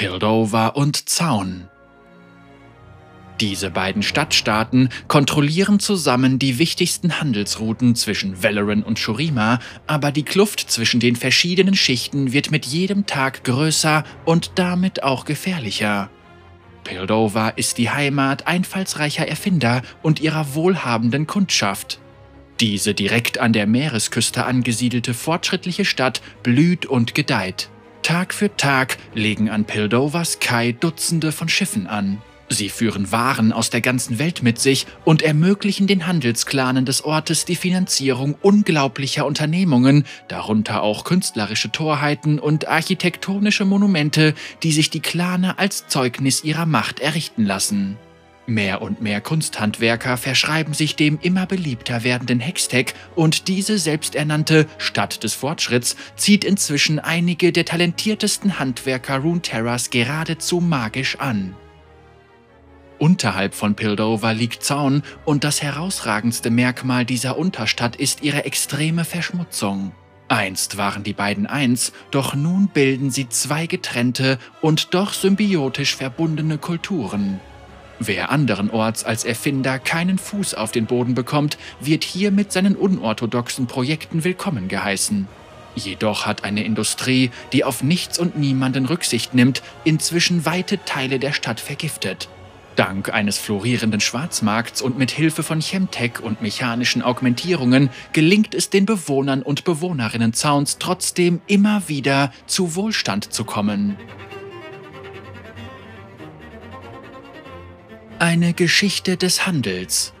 Pildover und Zaun. Diese beiden Stadtstaaten kontrollieren zusammen die wichtigsten Handelsrouten zwischen Valoran und Shurima, aber die Kluft zwischen den verschiedenen Schichten wird mit jedem Tag größer und damit auch gefährlicher. Pildover ist die Heimat einfallsreicher Erfinder und ihrer wohlhabenden Kundschaft. Diese direkt an der Meeresküste angesiedelte fortschrittliche Stadt blüht und gedeiht. Tag für Tag legen an Pildovers Kai Dutzende von Schiffen an. Sie führen Waren aus der ganzen Welt mit sich und ermöglichen den Handelsklanen des Ortes die Finanzierung unglaublicher Unternehmungen, darunter auch künstlerische Torheiten und architektonische Monumente, die sich die Klane als Zeugnis ihrer Macht errichten lassen. Mehr und mehr Kunsthandwerker verschreiben sich dem immer beliebter werdenden Hextech und diese selbsternannte Stadt des Fortschritts zieht inzwischen einige der talentiertesten Handwerker Runeterras geradezu magisch an. Unterhalb von Pildover liegt Zaun und das herausragendste Merkmal dieser Unterstadt ist ihre extreme Verschmutzung. Einst waren die beiden eins, doch nun bilden sie zwei getrennte und doch symbiotisch verbundene Kulturen. Wer anderenorts als Erfinder keinen Fuß auf den Boden bekommt, wird hier mit seinen unorthodoxen Projekten willkommen geheißen. Jedoch hat eine Industrie, die auf nichts und niemanden Rücksicht nimmt, inzwischen weite Teile der Stadt vergiftet. Dank eines florierenden Schwarzmarkts und mit Hilfe von Chemtech und mechanischen Augmentierungen gelingt es den Bewohnern und Bewohnerinnen Zauns trotzdem immer wieder zu Wohlstand zu kommen. Eine Geschichte des Handels.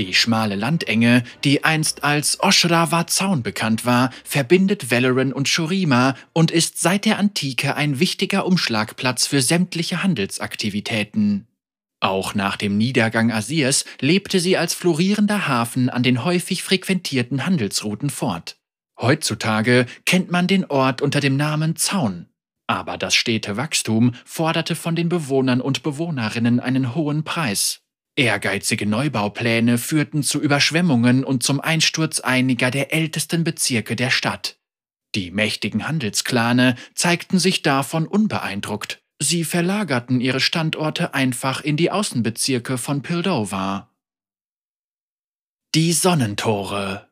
Die schmale Landenge, die einst als Oshrawa Zaun bekannt war, verbindet Valoran und Shurima und ist seit der Antike ein wichtiger Umschlagplatz für sämtliche Handelsaktivitäten. Auch nach dem Niedergang Asirs lebte sie als florierender Hafen an den häufig frequentierten Handelsrouten fort. Heutzutage kennt man den Ort unter dem Namen Zaun. Aber das stete Wachstum forderte von den Bewohnern und Bewohnerinnen einen hohen Preis. Ehrgeizige Neubaupläne führten zu Überschwemmungen und zum Einsturz einiger der ältesten Bezirke der Stadt. Die mächtigen Handelsklane zeigten sich davon unbeeindruckt. Sie verlagerten ihre Standorte einfach in die Außenbezirke von Pildover. Die Sonnentore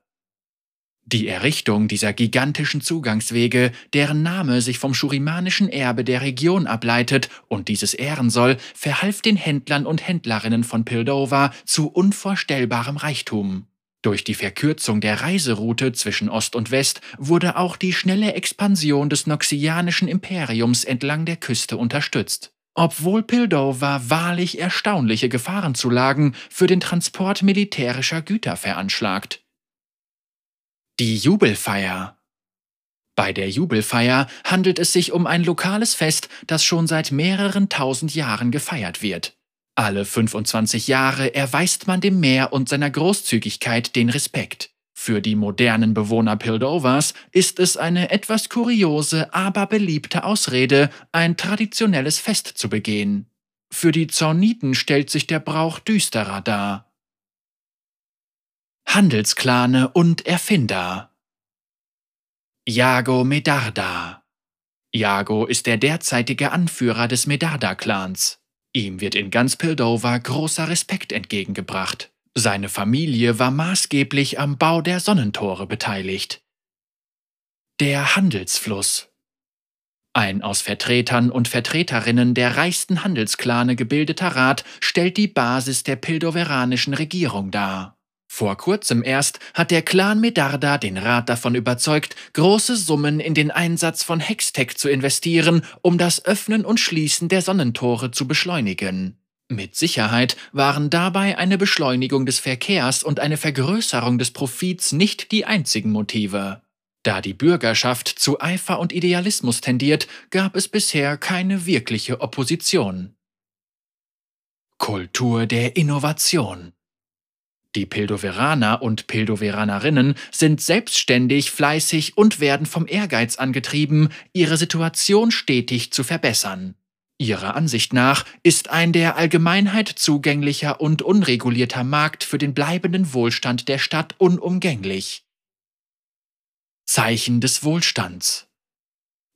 die Errichtung dieser gigantischen Zugangswege, deren Name sich vom schurimanischen Erbe der Region ableitet und dieses ehren soll, verhalf den Händlern und Händlerinnen von Pildover zu unvorstellbarem Reichtum. Durch die Verkürzung der Reiseroute zwischen Ost und West wurde auch die schnelle Expansion des noxianischen Imperiums entlang der Küste unterstützt. Obwohl Pildover wahrlich erstaunliche Gefahrenzulagen für den Transport militärischer Güter veranschlagt. Die Jubelfeier. Bei der Jubelfeier handelt es sich um ein lokales Fest, das schon seit mehreren tausend Jahren gefeiert wird. Alle 25 Jahre erweist man dem Meer und seiner Großzügigkeit den Respekt. Für die modernen Bewohner Pildovers ist es eine etwas kuriose, aber beliebte Ausrede, ein traditionelles Fest zu begehen. Für die Zorniten stellt sich der Brauch düsterer dar. Handelsklane und Erfinder. Jago Medarda. Jago ist der derzeitige Anführer des Medarda-Clans. Ihm wird in ganz Pildover großer Respekt entgegengebracht. Seine Familie war maßgeblich am Bau der Sonnentore beteiligt. Der Handelsfluss. Ein aus Vertretern und Vertreterinnen der reichsten Handelsklane gebildeter Rat stellt die Basis der pildoveranischen Regierung dar. Vor kurzem erst hat der Clan Medarda den Rat davon überzeugt, große Summen in den Einsatz von Hextech zu investieren, um das Öffnen und Schließen der Sonnentore zu beschleunigen. Mit Sicherheit waren dabei eine Beschleunigung des Verkehrs und eine Vergrößerung des Profits nicht die einzigen Motive. Da die Bürgerschaft zu Eifer und Idealismus tendiert, gab es bisher keine wirkliche Opposition. Kultur der Innovation die Pildoveraner und Pildoveranerinnen sind selbstständig, fleißig und werden vom Ehrgeiz angetrieben, ihre Situation stetig zu verbessern. Ihrer Ansicht nach ist ein der Allgemeinheit zugänglicher und unregulierter Markt für den bleibenden Wohlstand der Stadt unumgänglich. Zeichen des Wohlstands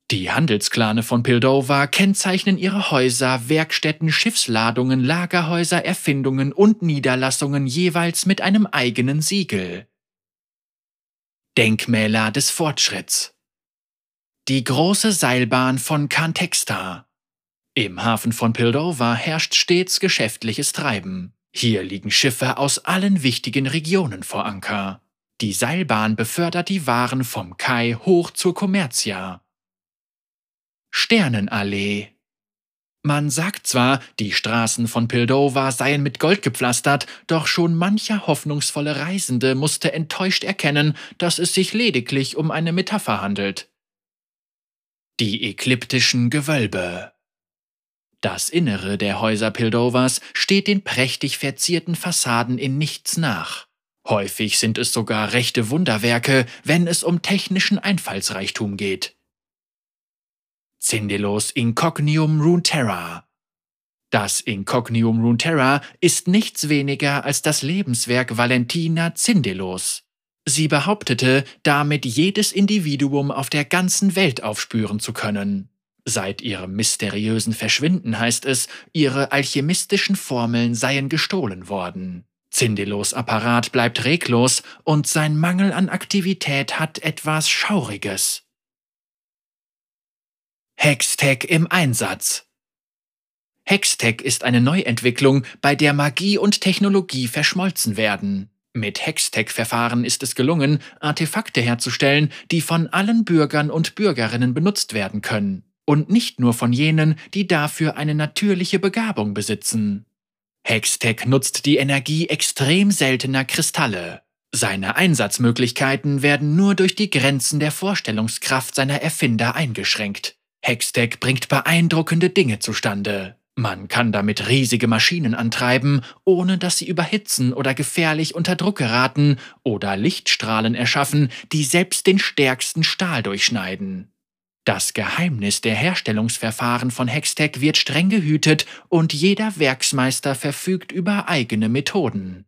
Die Handelsklane von Pildover kennzeichnen ihre Häuser, Werkstätten, Schiffsladungen, Lagerhäuser, Erfindungen und Niederlassungen jeweils mit einem eigenen Siegel. Denkmäler des Fortschritts Die große Seilbahn von Kantexta Im Hafen von Pildover herrscht stets geschäftliches Treiben. Hier liegen Schiffe aus allen wichtigen Regionen vor Anker. Die Seilbahn befördert die Waren vom Kai hoch zur Kommerzia. Sternenallee. Man sagt zwar, die Straßen von Pildover seien mit Gold gepflastert, doch schon mancher hoffnungsvolle Reisende musste enttäuscht erkennen, dass es sich lediglich um eine Metapher handelt. Die ekliptischen Gewölbe. Das Innere der Häuser Pildovers steht den prächtig verzierten Fassaden in nichts nach. Häufig sind es sogar rechte Wunderwerke, wenn es um technischen Einfallsreichtum geht. Zindelos Incognium Runeterra. Das Incognium Runeterra ist nichts weniger als das Lebenswerk Valentina Zindelos. Sie behauptete, damit jedes Individuum auf der ganzen Welt aufspüren zu können. Seit ihrem mysteriösen Verschwinden heißt es, ihre alchemistischen Formeln seien gestohlen worden. Zindelos Apparat bleibt reglos und sein Mangel an Aktivität hat etwas Schauriges. Hextech im Einsatz. Hextech ist eine Neuentwicklung, bei der Magie und Technologie verschmolzen werden. Mit Hextech-Verfahren ist es gelungen, Artefakte herzustellen, die von allen Bürgern und Bürgerinnen benutzt werden können. Und nicht nur von jenen, die dafür eine natürliche Begabung besitzen. Hextech nutzt die Energie extrem seltener Kristalle. Seine Einsatzmöglichkeiten werden nur durch die Grenzen der Vorstellungskraft seiner Erfinder eingeschränkt. Hextech bringt beeindruckende Dinge zustande. Man kann damit riesige Maschinen antreiben, ohne dass sie überhitzen oder gefährlich unter Druck geraten oder Lichtstrahlen erschaffen, die selbst den stärksten Stahl durchschneiden. Das Geheimnis der Herstellungsverfahren von Hextech wird streng gehütet und jeder Werksmeister verfügt über eigene Methoden.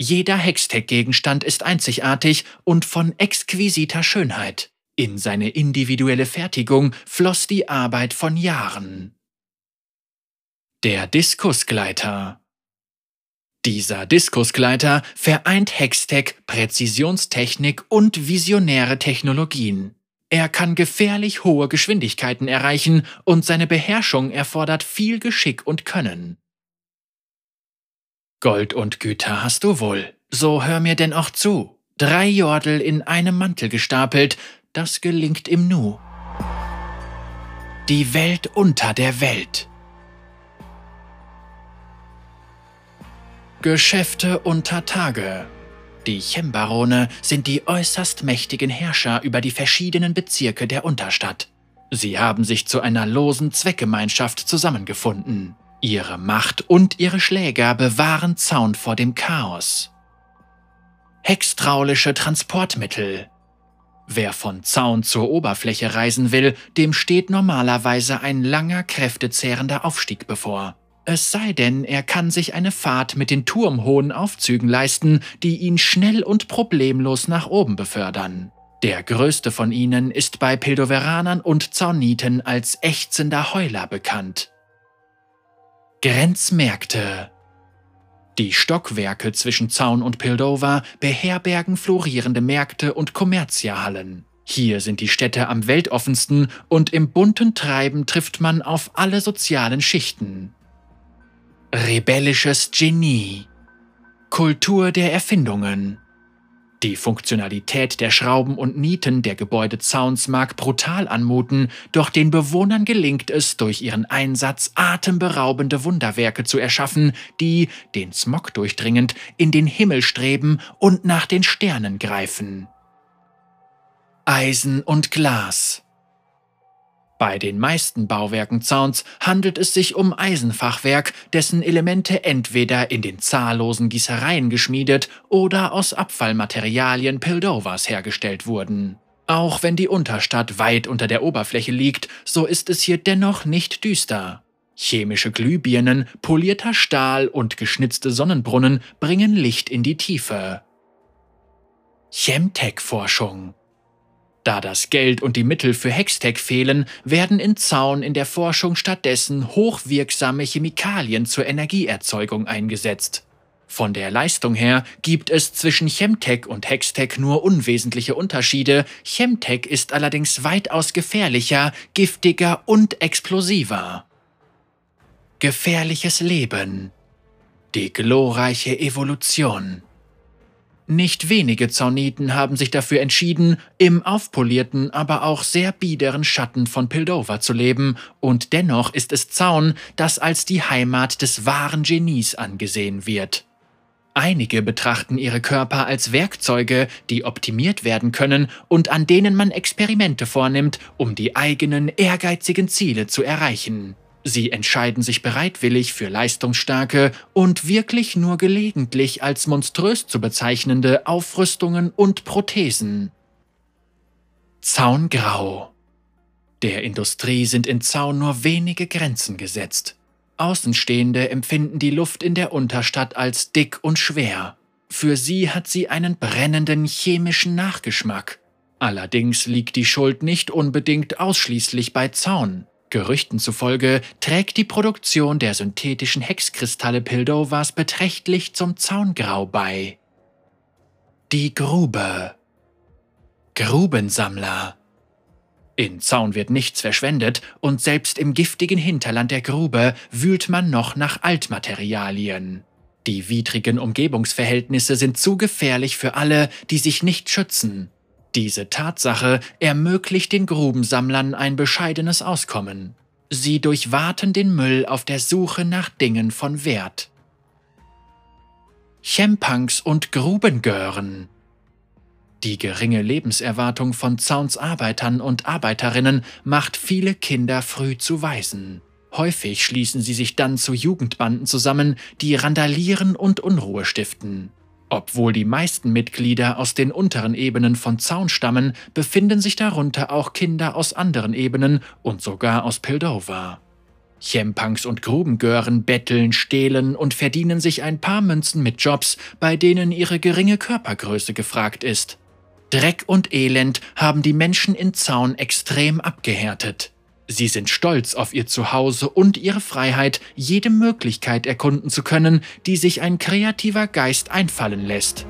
Jeder Hextech-Gegenstand ist einzigartig und von exquisiter Schönheit. In seine individuelle Fertigung floss die Arbeit von Jahren. Der Diskusgleiter Dieser Diskusgleiter vereint Hextech, Präzisionstechnik und visionäre Technologien. Er kann gefährlich hohe Geschwindigkeiten erreichen und seine Beherrschung erfordert viel Geschick und Können. Gold und Güter hast du wohl, so hör mir denn auch zu. Drei Jordel in einem Mantel gestapelt, das gelingt im Nu. Die Welt unter der Welt. Geschäfte unter Tage. Die Chembarone sind die äußerst mächtigen Herrscher über die verschiedenen Bezirke der Unterstadt. Sie haben sich zu einer losen Zweckgemeinschaft zusammengefunden. Ihre Macht und ihre Schläger bewahren Zaun vor dem Chaos. Hextraulische Transportmittel. Wer von Zaun zur Oberfläche reisen will, dem steht normalerweise ein langer, kräftezehrender Aufstieg bevor. Es sei denn, er kann sich eine Fahrt mit den turmhohen Aufzügen leisten, die ihn schnell und problemlos nach oben befördern. Der größte von ihnen ist bei Pildoveranern und Zauniten als ächzender Heuler bekannt. Grenzmärkte die Stockwerke zwischen Zaun und Pildover beherbergen florierende Märkte und Kommerziahallen. Hier sind die Städte am weltoffensten und im bunten Treiben trifft man auf alle sozialen Schichten. Rebellisches Genie Kultur der Erfindungen die Funktionalität der Schrauben und Nieten der Gebäudezauns mag brutal anmuten, doch den Bewohnern gelingt es, durch ihren Einsatz atemberaubende Wunderwerke zu erschaffen, die, den Smog durchdringend, in den Himmel streben und nach den Sternen greifen. Eisen und Glas bei den meisten Bauwerken Zauns handelt es sich um Eisenfachwerk, dessen Elemente entweder in den zahllosen Gießereien geschmiedet oder aus Abfallmaterialien Pildovas hergestellt wurden. Auch wenn die Unterstadt weit unter der Oberfläche liegt, so ist es hier dennoch nicht düster. Chemische Glühbirnen, polierter Stahl und geschnitzte Sonnenbrunnen bringen Licht in die Tiefe. Chemtech-Forschung Da das Geld und die Mittel für Hextech fehlen, werden in Zaun in der Forschung stattdessen hochwirksame Chemikalien zur Energieerzeugung eingesetzt. Von der Leistung her gibt es zwischen Chemtech und Hextech nur unwesentliche Unterschiede, Chemtech ist allerdings weitaus gefährlicher, giftiger und explosiver. Gefährliches Leben Die glorreiche Evolution nicht wenige Zauniten haben sich dafür entschieden, im aufpolierten, aber auch sehr biederen Schatten von Pildover zu leben, und dennoch ist es Zaun, das als die Heimat des wahren Genies angesehen wird. Einige betrachten ihre Körper als Werkzeuge, die optimiert werden können und an denen man Experimente vornimmt, um die eigenen ehrgeizigen Ziele zu erreichen. Sie entscheiden sich bereitwillig für leistungsstarke und wirklich nur gelegentlich als monströs zu bezeichnende Aufrüstungen und Prothesen. Zaungrau Der Industrie sind in Zaun nur wenige Grenzen gesetzt. Außenstehende empfinden die Luft in der Unterstadt als dick und schwer. Für sie hat sie einen brennenden chemischen Nachgeschmack. Allerdings liegt die Schuld nicht unbedingt ausschließlich bei Zaun. Gerüchten zufolge trägt die Produktion der synthetischen Hexkristalle Pildovas beträchtlich zum Zaungrau bei. Die Grube Grubensammler in Zaun wird nichts verschwendet und selbst im giftigen Hinterland der Grube wühlt man noch nach Altmaterialien. Die widrigen Umgebungsverhältnisse sind zu gefährlich für alle, die sich nicht schützen. Diese Tatsache ermöglicht den Grubensammlern ein bescheidenes Auskommen. Sie durchwaten den Müll auf der Suche nach Dingen von Wert. Chempunks und Grubengören Die geringe Lebenserwartung von Zauns Arbeitern und Arbeiterinnen macht viele Kinder früh zu Waisen. Häufig schließen sie sich dann zu Jugendbanden zusammen, die randalieren und Unruhe stiften. Obwohl die meisten Mitglieder aus den unteren Ebenen von Zaun stammen, befinden sich darunter auch Kinder aus anderen Ebenen und sogar aus Pildover. Chempunks und Grubengören betteln, stehlen und verdienen sich ein paar Münzen mit Jobs, bei denen ihre geringe Körpergröße gefragt ist. Dreck und Elend haben die Menschen in Zaun extrem abgehärtet. Sie sind stolz auf ihr Zuhause und ihre Freiheit, jede Möglichkeit erkunden zu können, die sich ein kreativer Geist einfallen lässt.